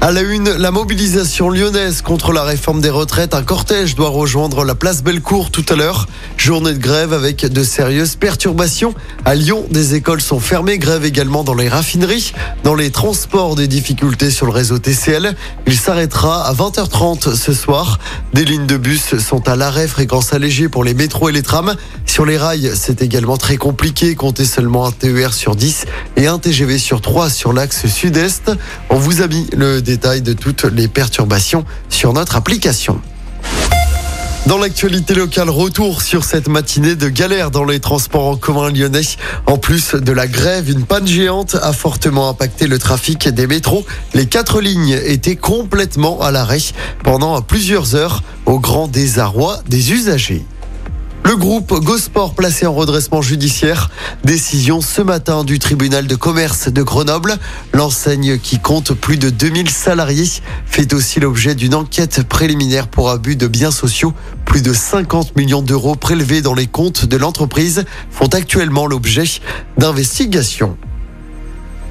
À la une, la mobilisation lyonnaise contre la réforme des retraites. Un cortège doit rejoindre la place Bellecour tout à l'heure. Journée de grève avec de sérieuses perturbations. À Lyon, des écoles sont fermées. Grève également dans les raffineries. Dans les transports, des difficultés sur le réseau TCL. Il s'arrêtera à 20h30 ce soir. Des lignes de bus sont à l'arrêt, fréquence allégée pour les métros et les trams. Sur les rails, c'est également très compliqué. Comptez seulement un TER sur 10 et un TGV sur 3 sur l'axe sud-est. On vous a mis le détail de toutes les perturbations sur notre application. Dans l'actualité locale, retour sur cette matinée de galère dans les transports en commun lyonnais. En plus de la grève, une panne géante a fortement impacté le trafic des métros. Les quatre lignes étaient complètement à l'arrêt pendant plusieurs heures au grand désarroi des usagers. Le groupe Gosport placé en redressement judiciaire. Décision ce matin du tribunal de commerce de Grenoble. L'enseigne qui compte plus de 2000 salariés fait aussi l'objet d'une enquête préliminaire pour abus de biens sociaux. Plus de 50 millions d'euros prélevés dans les comptes de l'entreprise font actuellement l'objet d'investigations.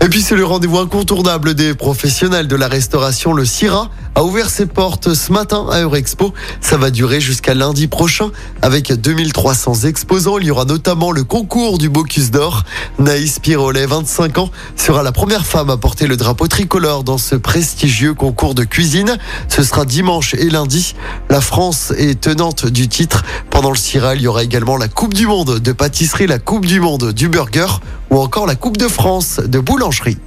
Et puis c'est le rendez-vous incontournable des professionnels de la restauration. Le CIRA a ouvert ses portes ce matin à Eurexpo. Ça va durer jusqu'à lundi prochain avec 2300 exposants. Il y aura notamment le concours du Bocuse d'Or. Naïs Pirolet, 25 ans, sera la première femme à porter le drapeau tricolore dans ce prestigieux concours de cuisine. Ce sera dimanche et lundi. La France est tenante du titre. Pendant le CIRA, il y aura également la Coupe du Monde de pâtisserie, la Coupe du Monde du burger ou encore la Coupe de France de boulangerie.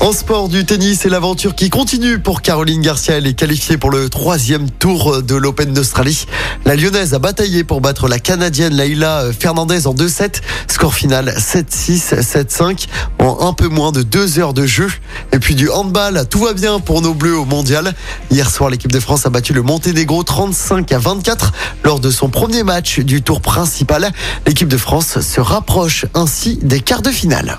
En sport du tennis et l'aventure qui continue pour Caroline Garcia. Elle est qualifiée pour le troisième tour de l'Open d'Australie. La Lyonnaise a bataillé pour battre la Canadienne Laila Fernandez en 2-7. Score final 7-6, 7-5 en un peu moins de deux heures de jeu. Et puis du handball, tout va bien pour nos Bleus au mondial. Hier soir, l'équipe de France a battu le Monténégro 35 à 24 lors de son premier match du tour principal. L'équipe de France se rapproche ainsi des quarts de finale.